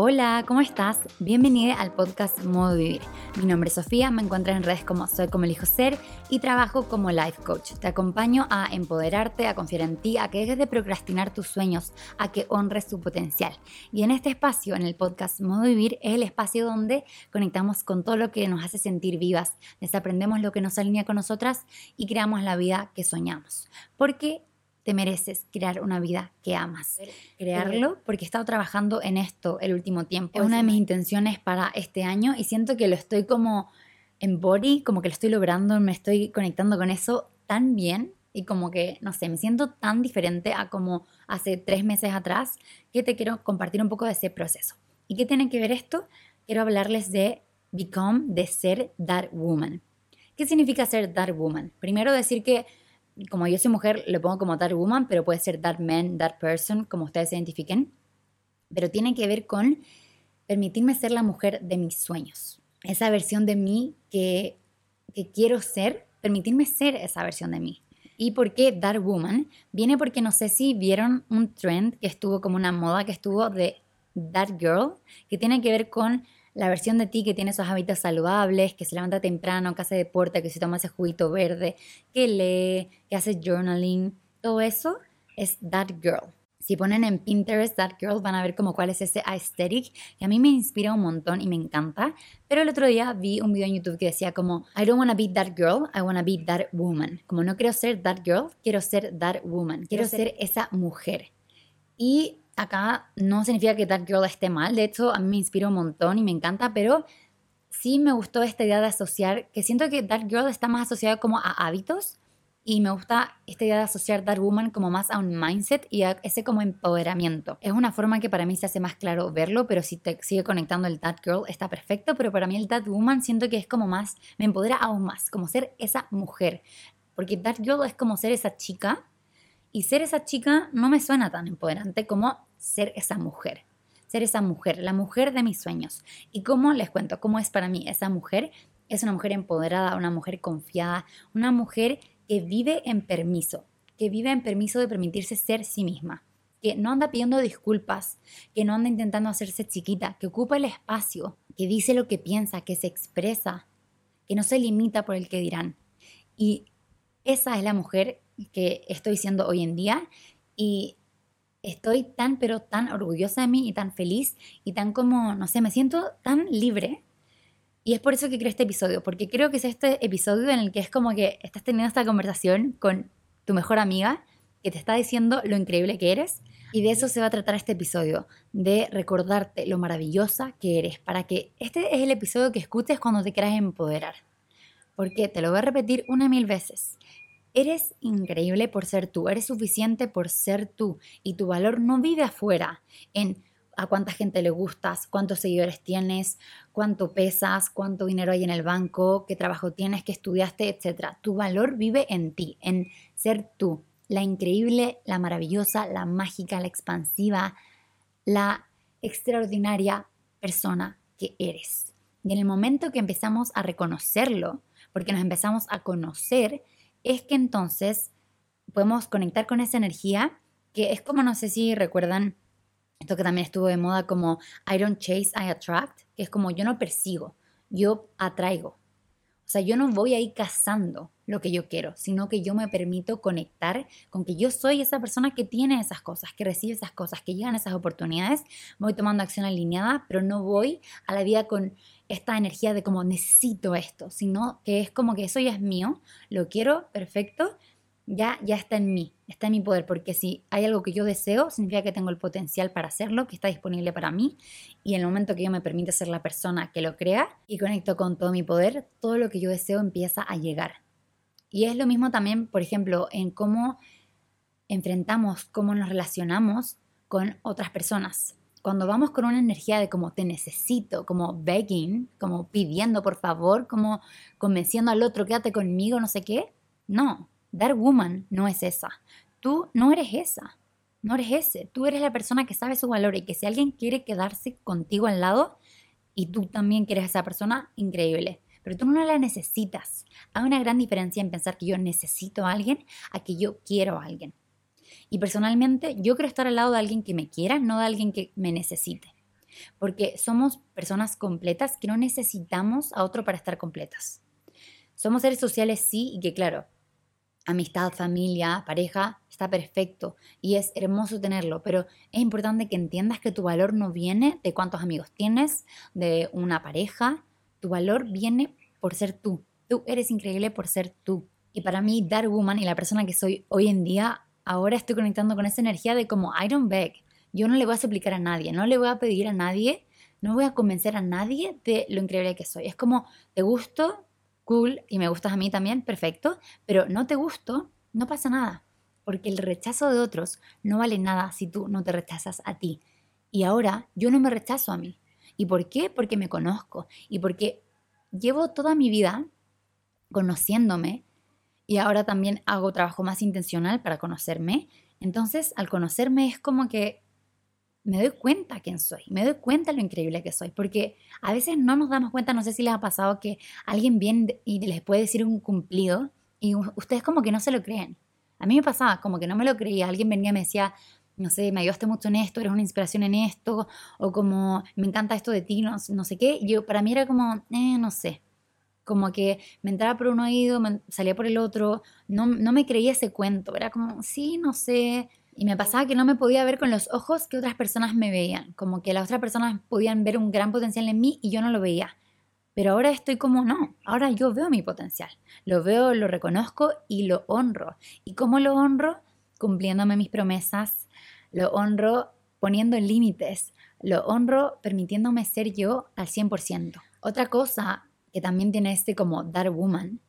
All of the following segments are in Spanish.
Hola, ¿cómo estás? Bienvenida al podcast Modo Vivir. Mi nombre es Sofía, me encuentras en redes como Soy como elijo ser y trabajo como life coach. Te acompaño a empoderarte, a confiar en ti, a que dejes de procrastinar tus sueños, a que honres tu potencial. Y en este espacio, en el podcast Modo Vivir, es el espacio donde conectamos con todo lo que nos hace sentir vivas, desaprendemos lo que nos alinea con nosotras y creamos la vida que soñamos. Porque te mereces crear una vida que amas. Crearlo porque he estado trabajando en esto el último tiempo. Es una de mis intenciones para este año y siento que lo estoy como en body, como que lo estoy logrando, me estoy conectando con eso tan bien y como que, no sé, me siento tan diferente a como hace tres meses atrás que te quiero compartir un poco de ese proceso. ¿Y qué tiene que ver esto? Quiero hablarles de Become, de ser That Woman. ¿Qué significa ser That Woman? Primero decir que como yo soy mujer, le pongo como that woman, pero puede ser that man, that person, como ustedes se identifiquen. Pero tiene que ver con permitirme ser la mujer de mis sueños. Esa versión de mí que, que quiero ser, permitirme ser esa versión de mí. ¿Y por qué That Woman? Viene porque no sé si vieron un trend que estuvo como una moda que estuvo de That Girl, que tiene que ver con la versión de ti que tiene esos hábitos saludables, que se levanta temprano, que hace deporte, que se toma ese juguito verde, que lee, que hace journaling, todo eso es That Girl. Si ponen en Pinterest That Girl van a ver como cuál es ese aesthetic que a mí me inspira un montón y me encanta. Pero el otro día vi un video en YouTube que decía como I don't want to be that girl, I want to be that woman. Como no quiero ser that girl, quiero ser that woman. Quiero, ser esa mujer. Y acá no significa que That Girl esté mal, de hecho a mí me inspira un montón y me encanta, pero sí me gustó esta idea de asociar, que siento que That Girl está más asociada como a hábitos y me gusta esta idea de asociar That Woman como más a un mindset y a ese como empoderamiento. Es una forma que para mí se hace más claro verlo, pero si te sigue conectando el That Girl está perfecto, pero para mí el That Woman siento que es como más, me empodera aún más, como ser esa mujer. Porque That Girl es como ser esa chica y ser esa chica no me suena tan empoderante como ser esa mujer. Ser esa mujer, la mujer de mis sueños. ¿Y cómo les cuento? ¿Cómo es para mí esa mujer? Es una mujer empoderada, una mujer confiada, una mujer que vive en permiso, que vive en permiso de permitirse ser sí misma, que no anda pidiendo disculpas, que no anda intentando hacerse chiquita, que ocupa el espacio, que dice lo que piensa, que se expresa, que no se limita por el que dirán. Y esa es la mujer que estoy siendo hoy en día y estoy tan, pero tan orgullosa de mí y tan feliz y tan como, no sé, me siento tan libre. Y es por eso que creo este episodio, porque creo que es este episodio en el que es como que estás teniendo esta conversación con tu mejor amiga que te está diciendo lo increíble que eres. Y de eso se va a tratar este episodio, de recordarte lo maravillosa que eres, para que este es el episodio que escuches cuando te quieras empoderar. Porque te lo voy a repetir una mil veces. Eres increíble por ser tú, eres suficiente por ser tú y tu valor no vive afuera en a cuánta gente le gustas, cuántos seguidores tienes, cuánto pesas, cuánto dinero hay en el banco, qué trabajo tienes, qué estudiaste, etc. Tu valor vive en ti, en ser tú, la increíble, la maravillosa, la mágica, la expansiva, la extraordinaria persona que eres. Y en el momento que empezamos a reconocerlo, porque nos empezamos a conocer, es que entonces podemos conectar con esa energía que es como, no sé si recuerdan esto que también estuvo de moda como I don't chase, I attract, que es como yo no persigo, yo atraigo. O sea, yo no voy ahí cazando lo que yo quiero, sino que yo me permito conectar con que yo soy esa persona que tiene esas cosas, que recibe esas cosas, que llegan esas oportunidades. Voy tomando acción alineada, pero no voy a la vida con esta energía de como necesito esto, sino que es como que eso ya es mío, lo quiero, perfecto, ya, ya está en mí, está en mi poder, porque si hay algo que yo deseo, significa que tengo el potencial para hacerlo, que está disponible para mí, y en el momento que yo me permite ser la persona que lo crea y conecto con todo mi poder, todo lo que yo deseo empieza a llegar. Y es lo mismo también, por ejemplo, en cómo enfrentamos, cómo nos relacionamos con otras personas cuando vamos con una energía de como te necesito, como begging, como pidiendo por favor, como convenciendo al otro, quédate conmigo, no sé qué, no, Dar Woman no es esa. Tú no eres esa, no eres ese. Tú eres la persona que sabe su valor y que si alguien quiere quedarse contigo al lado y tú también quieres a esa persona, increíble. Pero tú no la necesitas. Hay una gran diferencia en pensar que yo necesito a alguien a que yo quiero a alguien. Y personalmente yo quiero estar al lado de alguien que me quiera, no de alguien que me necesite. Porque somos personas completas que no necesitamos a otro para estar completas. Somos seres sociales, sí, y que claro, amistad, familia, pareja, está perfecto y es hermoso tenerlo, pero es importante que entiendas que tu valor no viene de cuántos amigos tienes, de una pareja, tu valor viene por ser tú. Tú eres increíble por ser tú. Y para mí, Dark Woman y la persona que soy hoy en día, ahora estoy conectando con esa energía de como I don't beg. Yo no le voy a suplicar a nadie, no le voy a pedir a nadie, no voy a convencer a nadie de lo increíble que soy. Es como, te gusto, cool, y me gustas a mí también, perfecto, pero no te gusto, no pasa nada, porque el rechazo de otros no vale nada si tú no te rechazas a ti. Y ahora yo no me rechazo a mí. ¿Y por qué? Porque me conozco y porque llevo toda mi vida conociéndome y ahora también hago trabajo más intencional para conocerme. Entonces, al conocerme es como que me doy cuenta quién soy, me doy cuenta lo increíble que soy, porque a veces no nos damos cuenta, no sé si les ha pasado que alguien viene y les puede decir un cumplido y ustedes como que no se lo creen. A mí me pasaba como que no me lo creía, alguien venía y me decía, no sé, me ayudaste mucho en esto, eres una inspiración en esto, o como me encanta esto de ti, no, sé qué. Yo, para mí era como, eh, no sé, como que me entraba por un oído, me salía por el otro, no, no me creía ese cuento, era como, sí, no sé, y me pasaba que no me podía ver con los ojos que otras personas me veían, como que las otras personas podían ver un gran potencial en mí y yo no lo veía. Pero ahora estoy como, no, ahora yo veo mi potencial, lo veo, lo reconozco y lo honro. ¿Y cómo lo honro? Cumpliéndome mis promesas, lo honro poniendo límites, lo honro permitiéndome ser yo al 100%. Otra cosa que también tiene este como Dark Woman,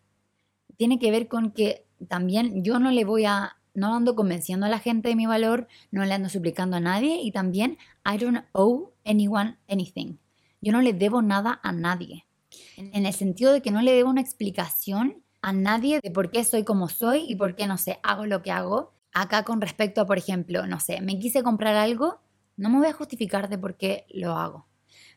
tiene que ver con que también yo no le voy a no ando convenciendo a la gente de mi valor, no le ando suplicando a nadie y también I don't owe anyone anything. Yo no le debo nada a nadie. En el sentido de que no le debo una explicación a nadie de por qué soy como soy y por qué, no sé, hago lo que hago. Acá con respecto a, por ejemplo, no sé, me quise comprar algo, no me voy a justificar de por qué lo hago.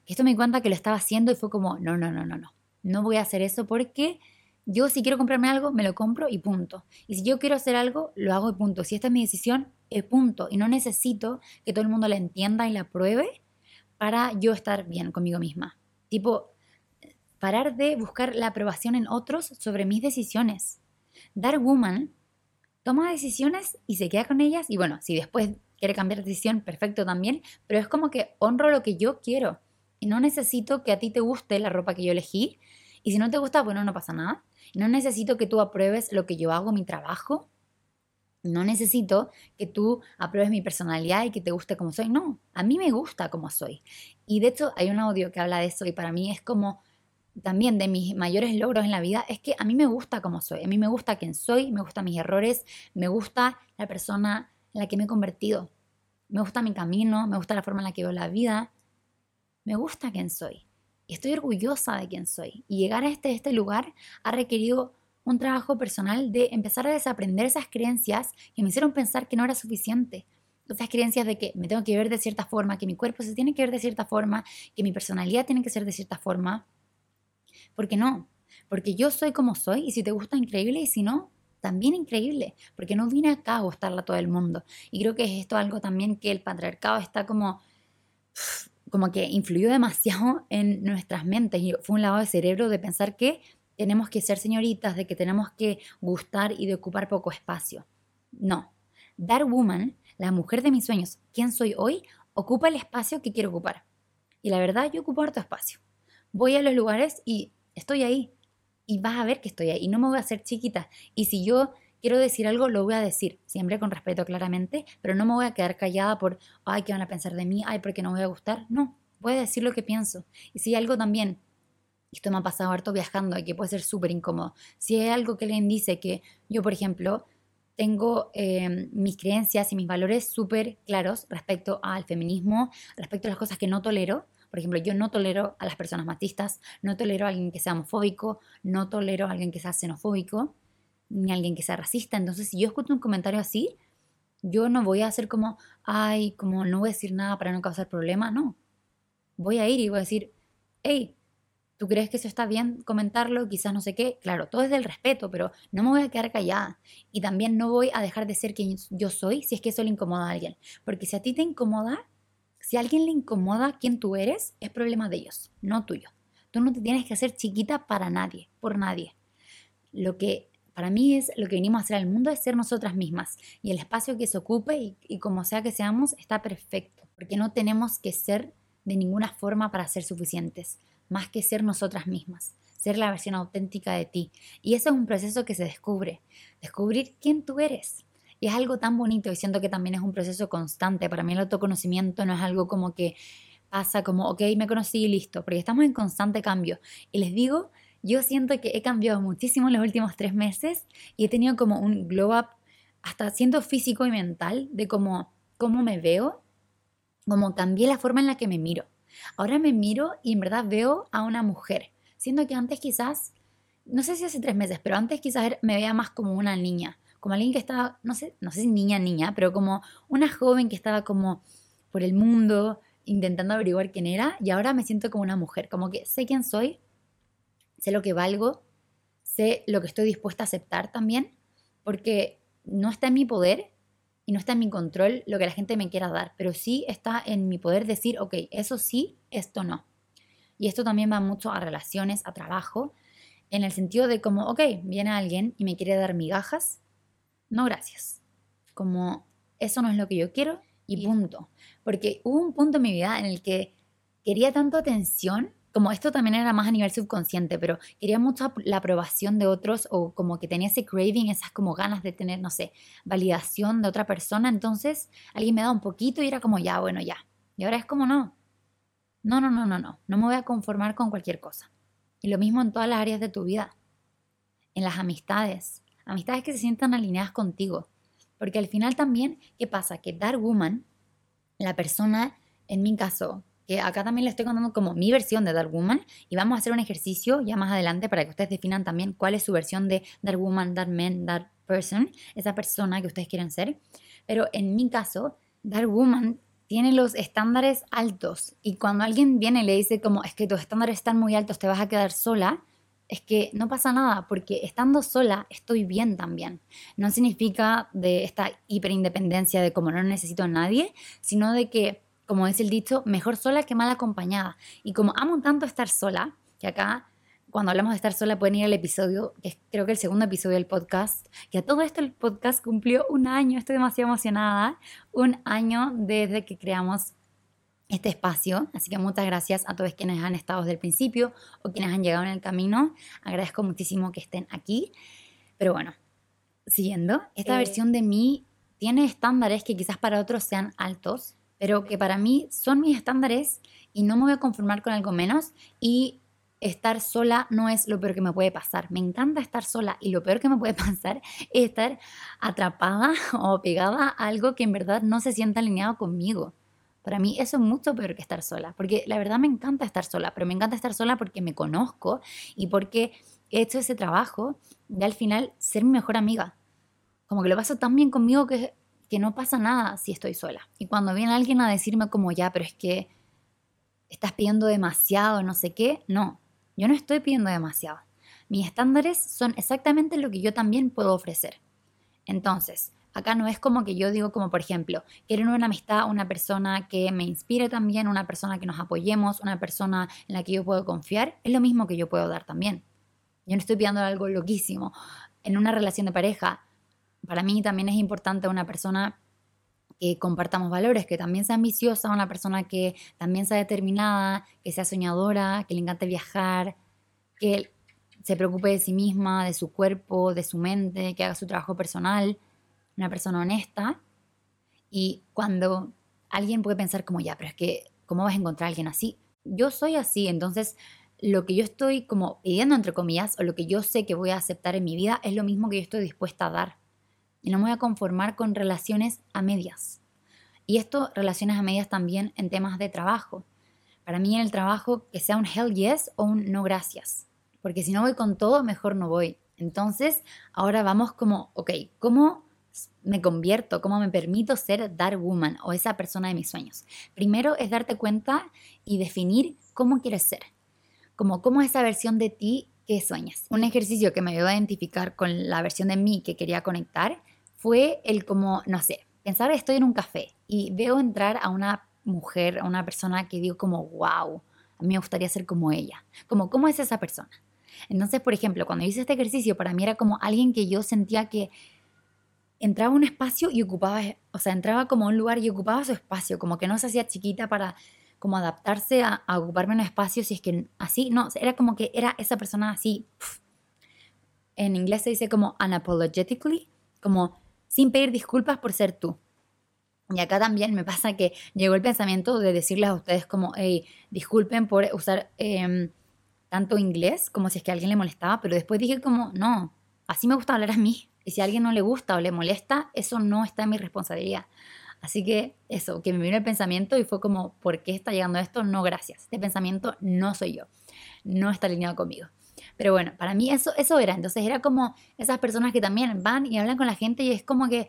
Esto me di cuenta que lo estaba haciendo y fue como, no, no, no, no, no. No voy a hacer eso porque yo si quiero comprarme algo, me lo compro y punto. Y si yo quiero hacer algo, lo hago y punto. Si esta es mi decisión, es punto. Y no necesito que todo el mundo la entienda y la pruebe para yo estar bien conmigo misma. Tipo, parar de buscar la aprobación en otros sobre mis decisiones. Dark Woman toma decisiones y se queda con ellas. Y bueno, si después quiere cambiar de decisión, perfecto también. Pero es como que honro lo que yo quiero. Y no necesito que a ti te guste la ropa que yo elegí. Y si no te gusta, bueno, no pasa nada. No necesito que tú apruebes lo que yo hago, mi trabajo. No necesito que tú apruebes mi personalidad y que te guste como soy. No, a mí me gusta como soy. Y de hecho hay un audio que habla de eso y para mí es como también de mis mayores logros en la vida es que a mí me gusta como soy. A mí me gusta quién soy, me gustan mis errores, me gusta la persona en la que me he convertido. Me gusta mi camino, me gusta la forma en la que veo la vida. Me gusta quién soy estoy orgullosa de quién soy. Y llegar a este, este lugar ha requerido un trabajo personal de empezar a desaprender esas creencias que me hicieron pensar que no era suficiente. Esas creencias de que me tengo que ver de cierta forma, que mi cuerpo se tiene que ver de cierta forma, que mi personalidad tiene que ser de cierta forma. Porque no, porque yo soy como soy y si te gusta increíble y si no, también increíble, porque no vine acá a gustarle a todo el mundo. Y creo que es esto algo también que el patriarcado está como como que influyó demasiado en nuestras mentes y fue un lado de cerebro de pensar que tenemos que ser señoritas, de que tenemos que gustar y de ocupar poco espacio. No. Dark Woman, la mujer de mis sueños, quien soy hoy, ocupa el espacio que quiero ocupar. Y la verdad, yo ocupo harto espacio. Voy a los lugares y estoy ahí. Y vas a ver que estoy ahí. Y no me voy a hacer chiquita. Y si yo quiero decir algo, lo voy a decir, siempre con respeto claramente, pero no me voy a quedar callada por, ay, ¿qué van a pensar de mí? Ay, porque no voy a gustar. No, voy a decir lo que pienso. Y si algo también, esto me ha pasado harto viajando y que puede ser súper incómodo, si hay algo que alguien dice que yo, por ejemplo, tengo em, mis creencias y mis valores súper claros respecto al feminismo, respecto a las cosas que no tolero. Por ejemplo, yo no tolero a las personas machistas, no tolero a alguien que sea homofóbico, no tolero a alguien que sea xenofóbico ni alguien que sea racista. Entonces, si yo escucho un comentario así, yo no voy a hacer como, ay, como no voy a decir nada para no causar problema. No. Voy a ir y voy a decir, hey, ¿Tú crees que eso está bien comentarlo? Quizás no sé qué. Claro, todo es del respeto, pero no me voy a quedar callada. Y también no voy a dejar de ser quien yo soy si es que eso le incomoda a alguien. Porque si a ti te incomoda, si a alguien le incomoda quién tú eres, es problema de ellos, no tuyo. Tú no te tienes que hacer chiquita para nadie, por nadie. Lo que para mí es lo que venimos a hacer al mundo es ser nosotras mismas. Y el espacio que se ocupe y, y como sea que seamos está perfecto. Porque no tenemos que ser de ninguna forma para ser suficientes más que ser nosotras mismas, ser la versión auténtica de ti. Y eso es un proceso que se descubre, descubrir quién tú eres. Y es algo tan bonito y siento que también es un proceso constante. Para mí el autoconocimiento no es algo como que pasa como, ok, me conocí y listo, porque estamos en constante cambio. Y les digo, yo siento que he cambiado muchísimo en los últimos tres meses y he tenido como un glow up, hasta siendo físico y mental, de cómo, cómo me veo, cómo cambié la forma en la que me miro. Ahora me miro y en verdad veo a una mujer, siendo que antes quizás, no sé si hace tres meses, pero antes quizás me veía más como una niña, como alguien que estaba, no sé, no sé si niña, niña, pero como una joven que estaba como por el mundo intentando averiguar quién era y ahora me siento como una mujer, como que sé quién soy, sé lo que valgo, sé lo que estoy dispuesta a aceptar también, porque no está en mi poder y no está en mi control lo que la gente me quiera dar, pero sí está en mi poder decir, ok, eso sí, esto no. Y esto también va mucho a relaciones, a trabajo, en el sentido de como, ok, viene alguien y me quiere dar migajas, no gracias. Como, eso no es lo que yo quiero y punto. Porque hubo un punto en mi vida en el que quería tanto atención como esto también era más a nivel subconsciente, pero quería mucho la aprobación de otros o como que tenía ese craving, esas como ganas de tener, no sé, validación de otra persona, entonces alguien me da un poquito y era como ya, bueno, ya. Y ahora es como no. No, no, no, no, no. No me voy a conformar con cualquier cosa. Y lo mismo en todas las áreas de tu vida. En las amistades. Amistades que se sientan alineadas contigo. Porque al final también, ¿qué pasa? Que Dark Woman, la persona, en mi caso, que acá también le estoy contando como mi versión de Dark Woman y vamos a hacer un ejercicio ya más adelante para que ustedes definan también cuál es su versión de Dark Woman, Dark Man, Dark Person, esa persona que ustedes quieren ser. Pero en mi caso, Dark Woman tiene los estándares altos y cuando alguien viene y le dice como es que tus estándares están muy altos, te vas a quedar sola, es que no pasa nada, porque estando sola estoy bien también. No significa de esta hiperindependencia de como no necesito a nadie, sino de que como es el dicho, mejor sola que mal acompañada. Y como amo tanto estar sola, que acá cuando hablamos de estar sola pueden ir al episodio, que es creo que el segundo episodio del podcast, que a todo esto el podcast cumplió un año, estoy demasiado emocionada, un año desde que creamos este espacio, así que muchas gracias a todos quienes han estado desde el principio o quienes han llegado en el camino, agradezco muchísimo que estén aquí, pero bueno, siguiendo, esta eh. versión de mí tiene estándares que quizás para otros sean altos, pero que para mí son mis estándares y no me voy a conformar con algo menos y estar sola no es lo peor que me puede pasar. Me encanta estar sola y lo peor que me puede pasar es estar atrapada o pegada a algo que en verdad no se sienta alineado conmigo. Para mí eso es mucho peor que estar sola, porque la verdad me encanta estar sola, pero me encanta estar sola porque me conozco y porque he hecho ese trabajo de al final ser mi mejor amiga. Como que lo paso tan bien conmigo que que no pasa nada si estoy sola. Y cuando viene alguien a decirme como ya, pero es que estás pidiendo demasiado, no sé qué, no, yo no estoy pidiendo demasiado. Mis estándares son exactamente lo que yo también puedo ofrecer. Entonces, acá no es como que yo digo como por ejemplo, quiero una amistad, una persona que me inspire también, una persona que nos apoyemos, una persona en la que yo puedo confiar, es lo mismo que yo puedo dar también. Yo no estoy pidiendo algo loquísimo. En una relación de pareja, para mí también es importante una persona que compartamos valores, que también sea ambiciosa, una persona que también sea determinada, que sea soñadora, que le encante viajar, que se preocupe de sí misma, de su cuerpo, de su mente, que haga su trabajo personal, una persona honesta. Y cuando alguien puede pensar como, ya, pero es que, ¿cómo vas a encontrar a alguien así? Yo soy así, entonces lo que yo estoy como pidiendo, entre comillas, o lo que yo sé que voy a aceptar en mi vida es lo mismo que yo estoy dispuesta a dar y no me voy a conformar con relaciones a medias. Y esto, relaciones a medias también en temas de trabajo. Para mí en el trabajo que sea un hell yes o un no gracias. Porque si no voy con todo, mejor no voy. Entonces, ahora vamos como, ok, ¿cómo me convierto? ¿Cómo me permito ser Dark Woman o esa persona de mis sueños? Primero es darte cuenta y definir cómo quieres ser. como cómo es esa versión de ti que sueñas. Un ejercicio que me ayudó a identificar con la versión de mí que quería conectar fue el como, no sé, pensar estoy en un café y veo entrar a una mujer, a una persona que digo como, wow, a mí me gustaría ser como ella. Como, ¿cómo es esa persona? Entonces, por ejemplo, cuando hice este ejercicio, para mí era como alguien que yo sentía que entraba a un espacio y ocupaba, o sea, entraba como a un lugar y ocupaba su espacio, como que no se hacía chiquita para como adaptarse a, ocuparme un espacio si es que así, no, era como que era esa persona así, en inglés se dice como unapologetically, como sin pedir disculpas por ser tú. Y acá también me pasa que llegó el pensamiento de decirles a ustedes como, hey, disculpen por usar em, tanto inglés como si es que a alguien le molestaba, pero después dije como, no, así me gusta hablar a mí. Y si a alguien no le gusta o le molesta, eso no está en mi responsabilidad. Así que eso, que me vino el pensamiento y fue como, ¿por qué está llegando esto? No, gracias. Este pensamiento no soy yo. No está alineado conmigo. Pero bueno, para mí eso, eso era. Entonces era como esas personas que también van y hablan con la gente y es como que,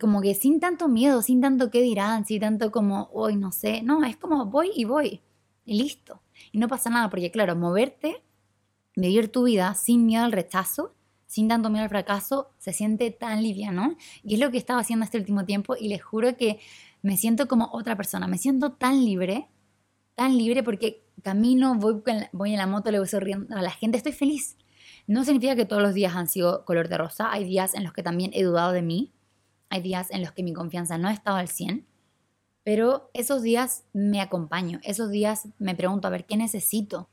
como que sin tanto miedo, sin tanto qué dirán, sin tanto como, hoy no sé. No, es como voy y voy. Y listo. Y no pasa nada, porque claro, moverte, vivir tu vida sin miedo al rechazo, sin tanto miedo al fracaso, se siente tan liviano. Y es lo que estaba haciendo este último tiempo y les juro que me siento como otra persona, me siento tan libre, tan libre porque camino, voy, voy en la moto, le voy sonriendo a la gente, estoy feliz. No significa que todos los días han sido color de rosa, hay días en los que también he dudado de mí, hay días en los que mi confianza no ha estado al 100, pero esos días me acompaño, esos días me pregunto, a ver, ¿qué necesito?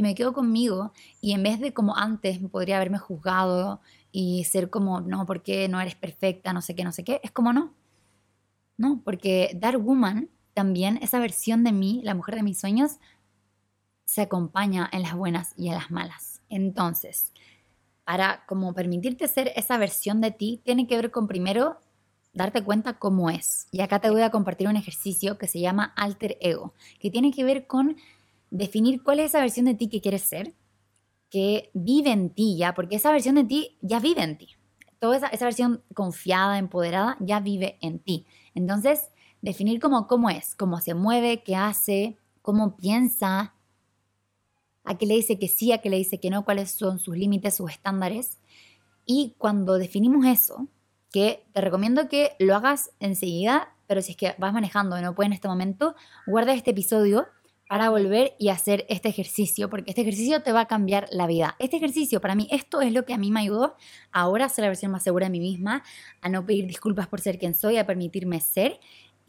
y me quedo conmigo y en vez de como antes podría haberme juzgado y ser como, no, porque no eres perfecta, no sé qué, no sé qué, es como no. No, porque Dark Woman, también esa versión de mí, la mujer de mis sueños, se acompaña en las buenas y en las malas. Entonces, para como permitirte ser esa versión de ti, tiene que ver con primero darte cuenta cómo es. Y acá te voy a compartir un ejercicio que se llama alter ego, que tiene que ver con definir cuál es esa versión de ti que quieres ser, que vive en ti ya, porque esa versión de ti ya vive en ti. Toda esa, esa versión confiada, empoderada, ya vive en ti. Entonces, definir cómo, cómo es, cómo se mueve, qué hace, cómo piensa, a qué le dice que sí, a qué le dice que no, cuáles son sus límites, sus estándares. Y cuando definimos eso, que te recomiendo que lo hagas enseguida, pero si es que vas manejando y no puedes en este momento, guarda este episodio para volver y hacer este ejercicio, porque este ejercicio te va a cambiar la vida. Este ejercicio, para mí, esto es lo que a mí me ayudó ahora a ser la versión más segura de mí misma, a no pedir disculpas por ser quien soy, a permitirme ser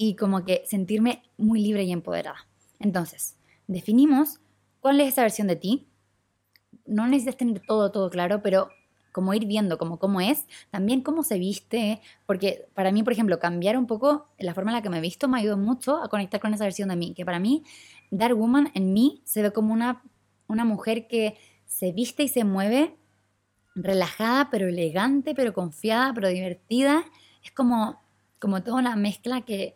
y como que sentirme muy libre y empoderada. Entonces, definimos cuál es esa versión de ti. No necesitas tener todo, todo claro, pero como ir viendo como cómo es, también cómo se viste, porque para mí, por ejemplo, cambiar un poco la forma en la que me he visto me ayudó mucho a conectar con esa versión de mí, que para mí, Dark Woman en mí se ve como una, una mujer que se viste y se mueve relajada, pero elegante, pero confiada, pero divertida. Es como, como toda una mezcla que,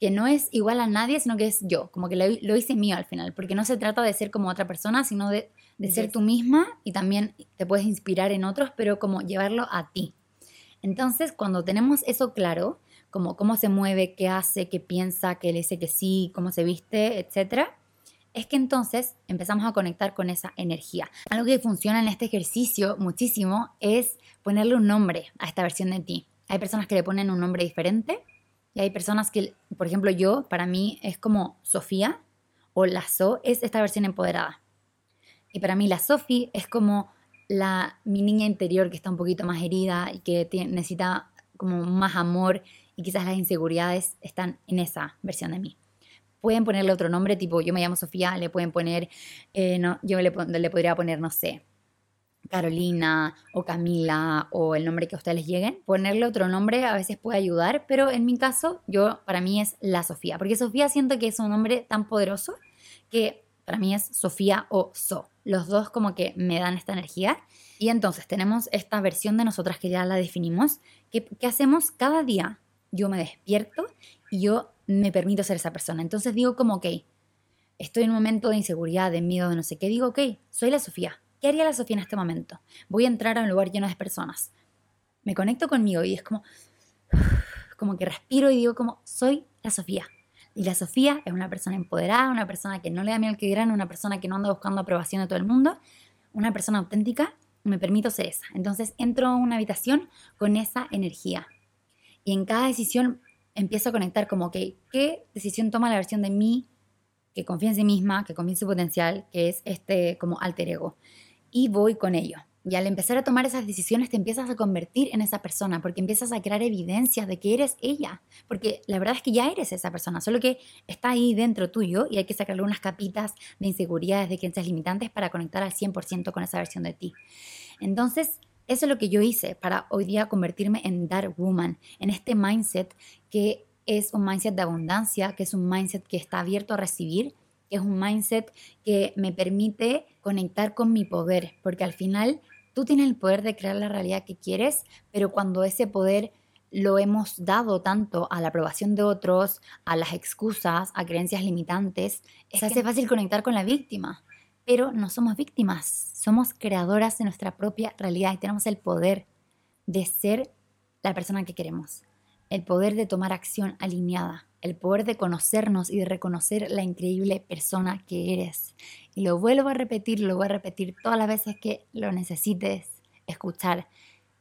que no es igual a nadie, sino que es yo, como que lo, lo hice mío al final, porque no se trata de ser como otra persona, sino de de ser tú misma y también te puedes inspirar en otros, pero como llevarlo a ti. Entonces, cuando tenemos eso claro, como cómo se mueve, qué hace, qué piensa, qué le dice que sí, cómo se viste, etcétera, es que entonces empezamos a conectar con esa energía. Algo que funciona en este ejercicio muchísimo es ponerle un nombre a esta versión de ti. Hay personas que le ponen un nombre diferente y hay personas que, por ejemplo, yo, para mí es como Sofía o la So, es esta versión empoderada. Y para mí la Sophie es como la, mi niña interior que está un poquito más herida y que necesita como más amor y quizás las inseguridades están en esa versión de mí. Pueden ponerle otro nombre, tipo yo me llamo Sofía, le pueden poner, eh, no, yo le, le podría poner, no sé, Carolina o Camila o el nombre que a ustedes les lleguen. Ponerle otro nombre a veces puede ayudar, pero en mi caso, yo para mí es la Sofía, porque Sofía siento que es un nombre tan poderoso que para mí es Sofía o So. Los dos como que me dan esta energía. Y entonces tenemos esta versión de nosotras que ya la definimos, que, hacemos cada día. Yo me despierto y yo me permito ser esa persona. Entonces digo como, ok, estoy en un momento de inseguridad, de miedo, de no sé qué. Digo, ok, soy la Sofía. ¿Qué haría la Sofía en este momento? Voy a entrar a un lugar lleno de personas. Me conecto conmigo y es como, como que respiro y digo como, soy la Sofía Y la Sofía es una persona empoderada, una persona que no le da miedo al que dirán, una persona que no anda buscando aprobación de todo el mundo, una persona auténtica, me permito ser esa. Entonces entro a una habitación con esa energía. Y en cada decisión empiezo a conectar como que qué decisión toma la versión de mí que confía en sí misma, que confía en su potencial, que es este como alter ego. Y voy con ello. Y al empezar a tomar esas decisiones te empiezas a convertir en esa persona porque empiezas a crear evidencias de que eres ella. Porque la verdad es que ya eres esa persona, solo que está ahí dentro tuyo y hay que sacarle unas capitas de inseguridades, de creencias limitantes para conectar al 100% con esa versión de ti. Entonces, eso es lo que yo hice para hoy día convertirme en Dark Woman, en este mindset que es un mindset de abundancia, que es un mindset que está abierto a recibir, que es un mindset que me permite conectar con mi poder, porque al final Tú tienes el poder de crear la realidad que quieres, pero cuando ese poder lo hemos dado tanto a la aprobación de otros, a las excusas, a creencias limitantes, es se hace fácil conectar con la víctima. Pero no somos víctimas, somos creadoras de nuestra propia realidad y tenemos el poder de ser la persona que queremos, el poder de tomar acción alineada, el poder de conocernos y de reconocer la increíble persona que eres. Y lo vuelvo a repetir, lo voy a repetir todas las veces que lo necesites escuchar.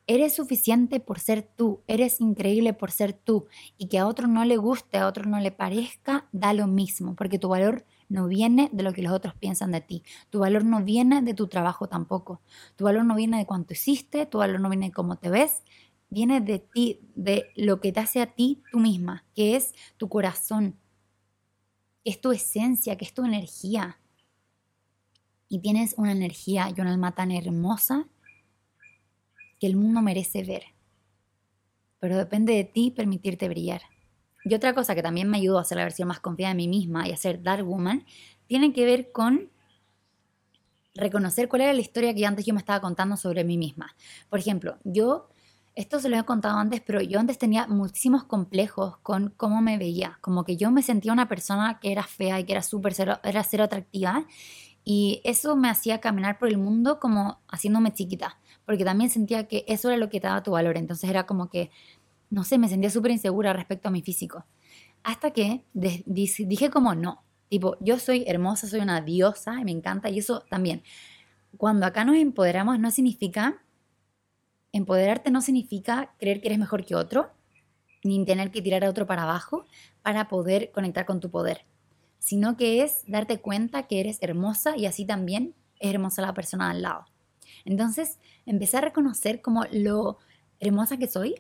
Eres suficiente por ser tú, eres increíble por ser tú y que a otro no le guste, a otro no le parezca, da lo mismo, porque tu valor no viene de lo que los otros piensan de ti, tu valor no viene de tu trabajo tampoco, tu valor no viene de cuánto hiciste, tu valor no viene de cómo te ves, viene de ti, de lo que te hace a ti tú misma, que es tu corazón, que es tu esencia, que es tu energía. Y tienes una energía y un alma tan hermosa que el mundo merece ver. Pero depende de ti permitirte brillar. Y otra cosa que también me ayudó a ser la versión más confiada de mí misma y a ser Dark Woman, tiene que ver con reconocer cuál era la historia que antes yo me estaba contando sobre mí misma. Por ejemplo, yo esto se lo he contado antes, pero yo antes tenía muchísimos complejos con cómo me veía. Como que yo me sentía una persona que era fea y que era súper cero, era cero atractiva. Y eso me hacía caminar por el mundo como haciéndome chiquita. Porque también sentía que eso era lo que daba tu valor. Entonces era como que, no sé, me sentía súper insegura respecto a mi físico. Hasta que dije como no. Tipo, yo soy hermosa, soy una diosa y me encanta. Y eso también. Cuando acá nos empoderamos no significa Empoderarte no significa creer que eres mejor que otro, ni tener que tirar a otro para abajo para poder conectar con tu poder, sino que es darte cuenta que eres hermosa y así también es hermosa la persona al lado. Entonces, empecé a reconocer como lo hermosa que soy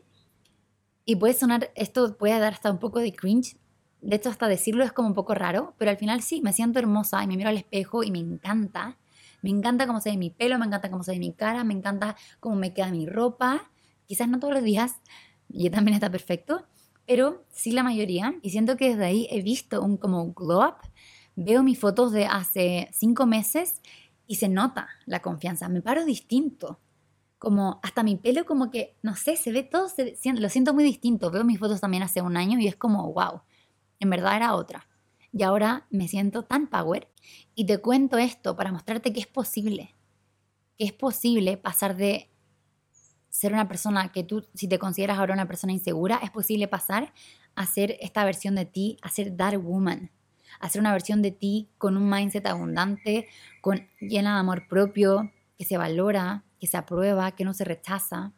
y puede sonar, esto puede dar hasta un poco de cringe, de hecho hasta decirlo es como un poco raro, pero al final sí, me siento hermosa y me miro al espejo y me encanta me encanta cómo se ve mi pelo, me encanta cómo se ve mi cara, me encanta cómo me queda mi ropa. Quizás no todos los días, y también está perfecto, pero sí la mayoría. Y siento que desde ahí he visto un como glow up. Veo mis fotos de hace cinco meses y se nota la confianza. Me paro distinto. Como hasta mi pelo como que, no sé, se ve todo, lo siento muy distinto. Veo mis fotos también hace un año y es como, wow, en verdad era otra y ahora me siento tan power. Y te cuento esto para mostrarte que es posible, que es posible pasar de ser una persona que tú, si te consideras ahora una persona insegura, es posible pasar a ser esta versión de ti, a ser Dark Woman, a ser una versión de ti con un mindset abundante, con, llena de amor propio, que se valora, que se aprueba, que no se rechaza.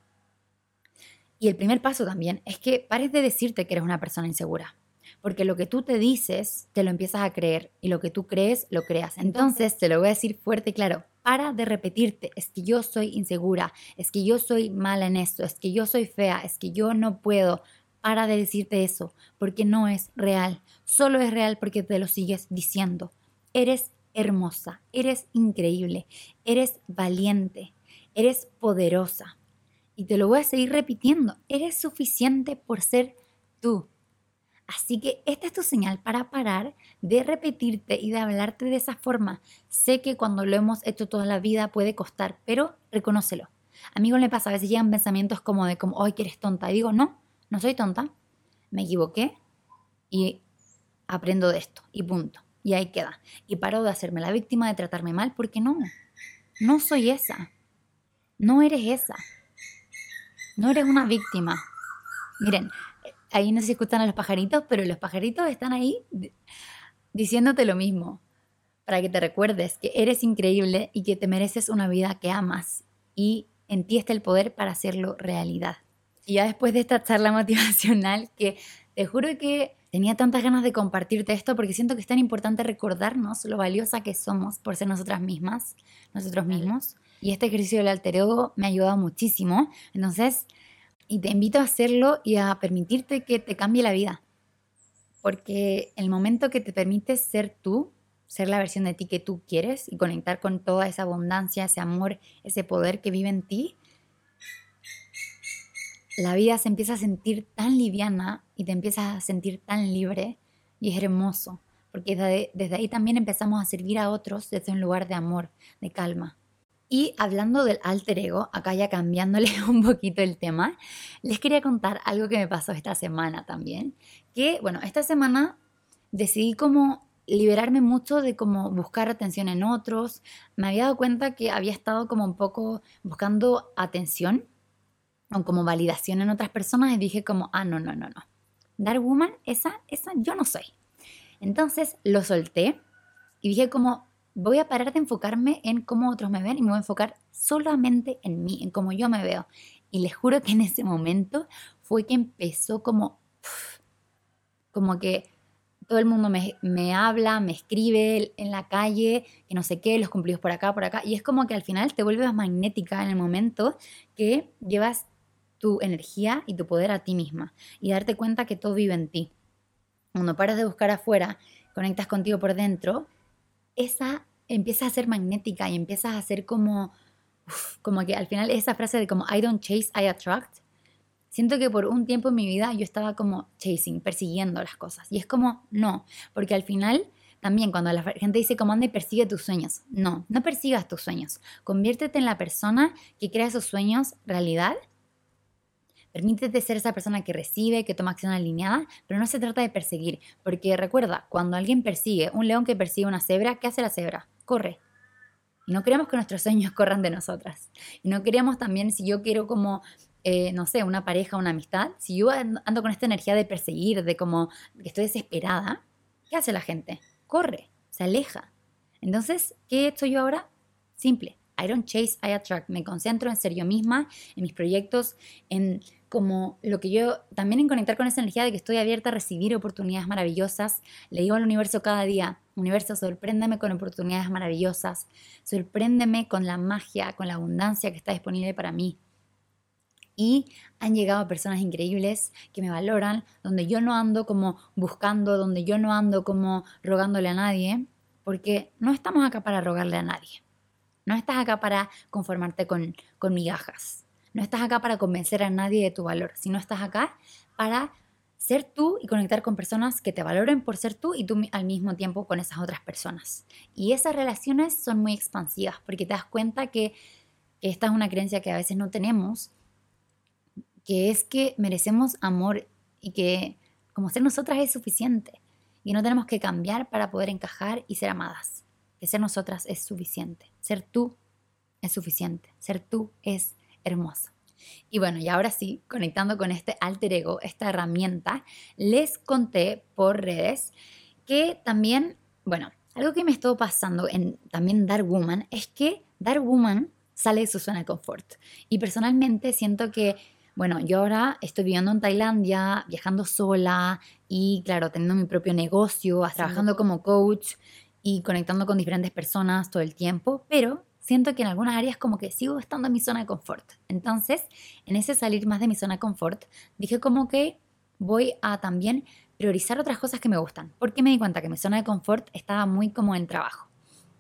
Y el primer paso también es que pares de decirte que eres una persona insegura porque lo que tú te dices, te lo empiezas a creer y lo que tú crees, lo creas. Entonces, te lo voy a decir fuerte y claro, para de repetirte, es que yo soy insegura, es que yo soy mala en esto, es que yo soy fea, es que yo no puedo. Para de decirte eso, porque no es real. Solo es real porque te lo sigues diciendo. Eres hermosa, eres increíble, eres valiente, eres poderosa. Y te lo voy a seguir repitiendo, eres suficiente por ser tú. Así que esta es tu señal para parar de repetirte y de hablarte de esa forma. Sé que cuando lo hemos hecho toda la vida puede costar, pero reconócelo. A mí me pasa, a veces llegan pensamientos como de como, ay, que eres tonta. Y digo, no, no soy tonta. Me equivoqué y aprendo de esto y punto. Y ahí queda. Y paro de hacerme la víctima, de tratarme mal, porque no, no soy esa. No eres esa. No eres una víctima. Miren, ahí no se escuchan a los pajaritos, pero los pajaritos están ahí diciéndote lo mismo, para que te recuerdes que eres increíble y que te mereces una vida que amas y en ti está el poder para hacerlo realidad. Y ya después de esta charla motivacional que te juro que tenía tantas ganas de compartirte esto porque siento que es tan importante recordarnos lo valiosa que somos por ser nosotras mismas, nosotros mismos. Y este ejercicio del alter ego me ha ayudado muchísimo. Entonces, y te invito a hacerlo y a permitirte que te cambie la vida. Porque el momento que te permites ser tú, ser la versión de ti que tú quieres y conectar con toda esa abundancia, ese amor, ese poder que vive en ti, la vida se empieza a sentir tan liviana y te empiezas a sentir tan libre y es hermoso, porque desde, ahí también empezamos a servir a otros desde un lugar de amor, de calma. Y hablando del alter ego, acá ya cambiándole un poquito el tema, les quería contar algo que me pasó esta semana también. Que, bueno, esta semana decidí como liberarme mucho de como buscar atención en otros. Me había dado cuenta que había estado como un poco buscando atención o como validación en otras personas y dije como, ah, no, no, no, no. Dark Woman, esa, esa yo no soy. Entonces lo solté y dije como, voy a parar de enfocarme en cómo otros me ven y me voy a enfocar solamente en mí, en cómo yo me veo. Y les juro que en ese momento fue que empezó como, como que todo el mundo me, me, habla, me escribe en la calle, que no sé qué, los cumplidos por acá, por acá. Y es como que al final te vuelves magnética en el momento que llevas tu energía y tu poder a ti misma y darte cuenta que todo vive en ti. Cuando paras de buscar afuera, conectas contigo por dentro, esa empieza a ser magnética y empiezas a ser como, como que al final esa frase de como I don't chase, I attract. Siento que por un tiempo en mi vida yo estaba como chasing, persiguiendo las cosas. Y es como, no, porque al final también cuando la gente dice como anda y persigue tus sueños, no, no persigas tus sueños. Conviértete en la persona que crea esos sueños realidad Permítete ser esa persona que recibe, que toma acción alineada, pero no se trata de perseguir, porque recuerda, cuando alguien persigue, un león que persigue una cebra, ¿qué hace la cebra? Corre. Y no queremos que nuestros sueños corran de nosotras. Y no queremos también, si yo quiero como, eh, no sé, una pareja, una amistad, si yo ando con esta energía de perseguir, de como que estoy desesperada, ¿qué hace la gente? Corre, se aleja. Entonces, ¿qué hecho yo ahora? Simple. I don't chase, I attract. Me concentro en ser yo misma, en mis proyectos, en como lo que yo, también en conectar con esa energía de que estoy abierta a recibir oportunidades maravillosas. Le digo al universo cada día, universo, sorpréndeme con oportunidades maravillosas, sorpréndeme con la magia, con la abundancia que está disponible para mí. Y han llegado personas increíbles que me valoran, donde yo no ando como buscando, donde yo no ando como rogándole a nadie, porque no estamos acá para rogarle a nadie. No estás acá para conformarte con, con migajas no estás acá para convencer a nadie de tu valor, sino estás acá para ser tú y conectar con personas que te valoren por ser tú y tú al mismo tiempo con esas otras personas. Y esas relaciones son muy expansivas porque te das cuenta que esta es una creencia que a veces no tenemos, que es que merecemos amor y que como ser nosotras es suficiente y no tenemos que cambiar para poder encajar y ser amadas. Que ser nosotras es suficiente. Ser tú es suficiente. Ser tú es hermosa. Y bueno, y ahora sí, conectando con este alter ego, esta herramienta, les conté por redes que también, bueno, algo que me estuvo pasando en también Dark Woman es que Dark Woman sale de su zona de confort. Y personalmente siento que, bueno, yo ahora estoy viviendo en Tailandia, viajando sola y, claro, teniendo mi propio negocio, trabajando como coach y conectando con diferentes personas todo el tiempo, pero siento que en algunas áreas como que sigo estando en mi zona de confort. Entonces, en ese salir más de mi zona de confort, dije como que voy a también priorizar otras cosas que me gustan, porque me di cuenta que mi zona de confort estaba muy como en trabajo.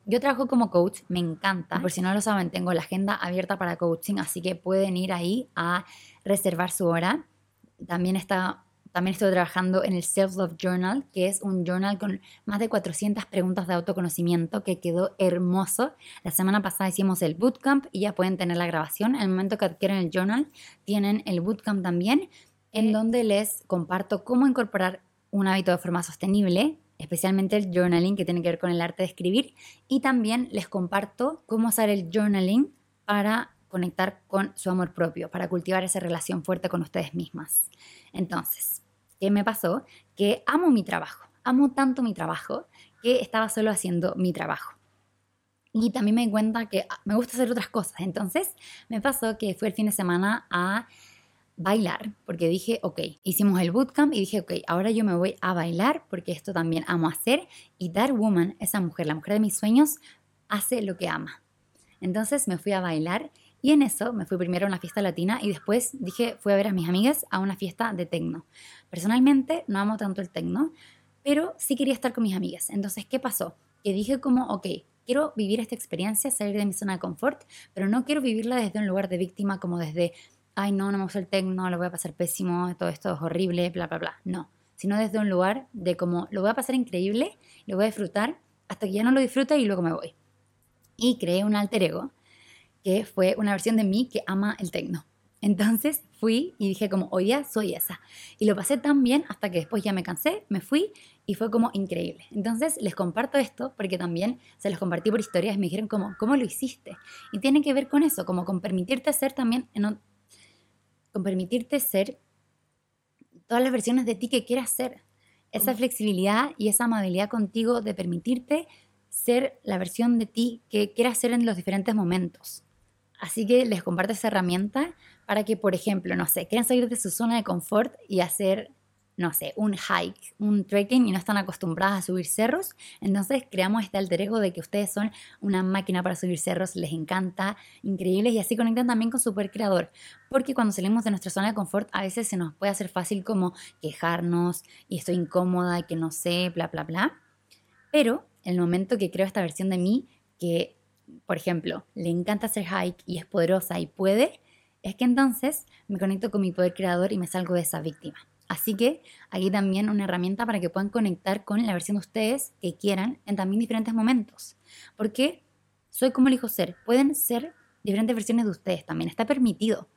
Yo trabajo como coach, me encanta. Por si no lo saben, tengo la agenda abierta para coaching, así que pueden ir ahí a reservar su hora. También está también estoy trabajando en el Self Love Journal, que es un journal con más de 400 preguntas de autoconocimiento que quedó hermoso. La semana pasada hicimos el bootcamp y ya pueden tener la grabación. En el momento que adquieren el journal, tienen el bootcamp también, en donde les comparto cómo incorporar un hábito de forma sostenible, especialmente el journaling que tiene que ver con el arte de escribir. Y también les comparto cómo usar el journaling para conectar con su amor propio, para cultivar esa relación fuerte con ustedes mismas. Entonces, que me pasó que amo mi trabajo, amo tanto mi trabajo que estaba solo haciendo mi trabajo. Y también me di cuenta que ah, me gusta hacer otras cosas. Entonces me pasó que fui el fin de semana a bailar, porque dije, ok, hicimos el bootcamp y dije, ok, ahora yo me voy a bailar porque esto también amo hacer. Y That Woman, esa mujer, la mujer de mis sueños, hace lo que ama. Entonces me fui a bailar y en eso me fui primero a una fiesta latina y después dije, fui a ver a mis amigas a una fiesta de tecno. Personalmente no amo tanto el tecno, pero sí quería estar con mis amigas. Entonces, ¿qué pasó? Que dije como, ok, quiero vivir esta experiencia, salir de mi zona de confort, pero no quiero vivirla desde un lugar de víctima como desde, ay no, no me gusta el tecno, lo voy a pasar pésimo, todo esto es horrible, bla, bla, bla. No, sino desde un lugar de como, lo voy a pasar increíble, lo voy a disfrutar hasta que ya no lo disfrute y luego me voy. Y creé un alter ego que fue una versión de mí que ama el tecno. Entonces fui y dije como, hoy día soy esa. Y lo pasé tan bien hasta que después ya me cansé, me fui y fue como increíble. Entonces les comparto esto porque también se los compartí por historias y me dijeron como, ¿cómo lo hiciste? Y tiene que ver con eso, como con permitirte ser también, con permitirte ser todas las versiones de ti que quieras ser. Esa flexibilidad y esa amabilidad contigo de permitirte ser la versión de ti que quieras ser en los diferentes momentos. Así que les comparto esa herramienta para que, por ejemplo, no sé, quieran salir de su zona de confort y hacer, no sé, un hike, un trekking y no están acostumbradas a subir cerros. Entonces creamos este alter ego de que ustedes son una máquina para subir cerros, les encanta, increíbles y así conectan también con su creador. Porque cuando salimos de nuestra zona de confort a veces se nos puede hacer fácil como quejarnos y estoy incómoda que no sé, bla, bla, bla. Pero el momento que creo esta versión de mí, que por ejemplo, le encanta hacer hike y es poderosa y puede, es que entonces me conecto con mi poder creador y me salgo de esa víctima. Así que aquí también una herramienta para que puedan conectar con la versión de ustedes que quieran en también diferentes momentos. Porque soy como elijo ser. Pueden ser diferentes versiones de ustedes también. Está permitido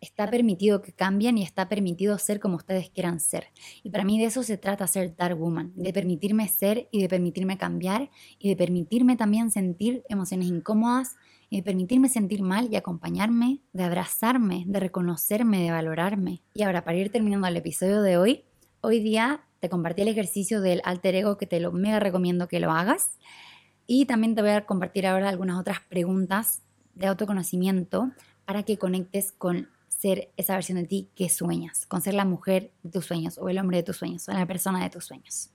está permitido que cambien y está permitido ser como ustedes quieran ser. Y para mí de eso se trata ser Dark Woman, de permitirme ser y de permitirme cambiar y de permitirme también sentir emociones incómodas y de permitirme sentir mal y acompañarme, de abrazarme, de reconocerme, de valorarme. Y ahora para ir terminando el episodio de hoy, hoy día te compartí el ejercicio del alter ego que te lo mega recomiendo que lo hagas. Y también te voy a compartir ahora algunas otras preguntas de autoconocimiento para que conectes con ser esa versión de ti que sueñas, con ser la mujer de tus sueños o el hombre de tus sueños o la persona de tus sueños.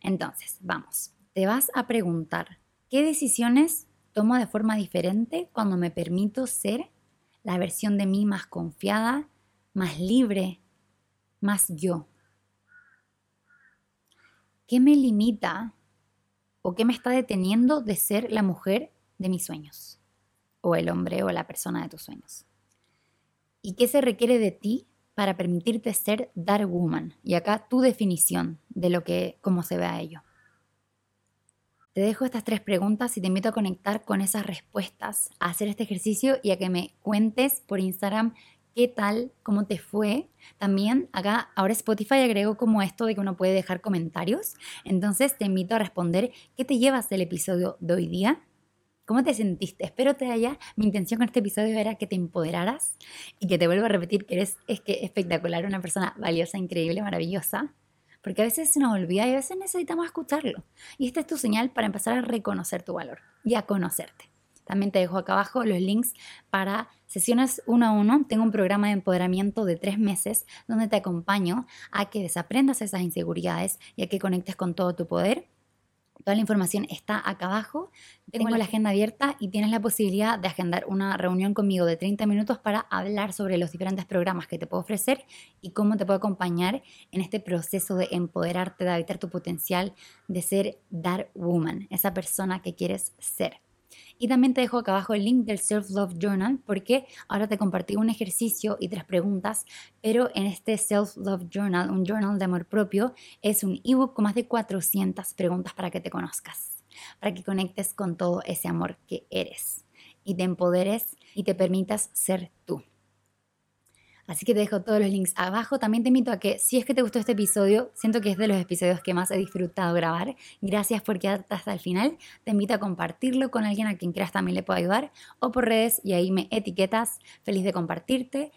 Entonces, vamos, te vas a preguntar, ¿qué decisiones tomo de forma diferente cuando me permito ser la versión de mí más confiada, más libre, más yo? ¿Qué me limita o qué me está deteniendo de ser la mujer de mis sueños? O el hombre o la persona de tus sueños. ¿Y qué se requiere de ti para permitirte ser Dark Woman? Y acá tu definición de lo que, cómo se ve a ello. Te dejo estas tres preguntas y te invito a conectar con esas respuestas, a hacer este ejercicio y a que me cuentes por Instagram qué tal, cómo te fue. También acá, ahora Spotify agregó como esto de que uno puede dejar comentarios. Entonces te invito a responder qué te llevas del episodio de hoy día ¿Cómo te sentiste? Espero te haya. Mi intención con este episodio era que te empoderaras y que te vuelva a repetir que eres es que espectacular, una persona valiosa, increíble, maravillosa. Porque a veces se nos olvida y a veces necesitamos escucharlo. Y esta es tu señal para empezar a reconocer tu valor y a conocerte. También te dejo acá abajo los links para sesiones uno a uno. Tengo un programa de empoderamiento de tres meses donde te acompaño a que desaprendas esas inseguridades y a que conectes con todo tu poder Toda la información está acá abajo. Tengo la agenda abierta y tienes la posibilidad de agendar una reunión conmigo de 30 minutos para hablar sobre los diferentes programas que te puedo ofrecer y cómo te puedo acompañar en este proceso de empoderarte, de habitar tu potencial, de ser Dark Woman, esa persona que quieres ser. Y también te dejo acá abajo el link del Self Love Journal porque ahora te compartí un ejercicio y tres preguntas, pero en este Self Love Journal, un journal de amor propio, es un ebook con más de 400 preguntas para que te conozcas, para que conectes con todo ese amor que eres y te empoderes y te permitas ser tú. Así que te dejo todos los links abajo. También te invito a que si es que te gustó este episodio, siento que es de los episodios que más he disfrutado grabar. Gracias por quedarte hasta el final. Te invito a compartirlo con alguien a quien creas también le pueda ayudar o por redes y ahí me etiquetas. Feliz de compartirte.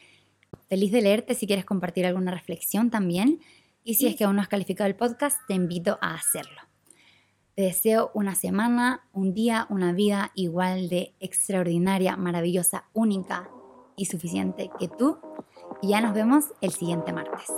Feliz de leerte si quieres compartir alguna reflexión también. Y si es que aún no has calificado el podcast, te invito a hacerlo. Te deseo una semana, un día, una vida igual de extraordinaria, maravillosa, única y suficiente que tú y ya nos vemos el siguiente martes.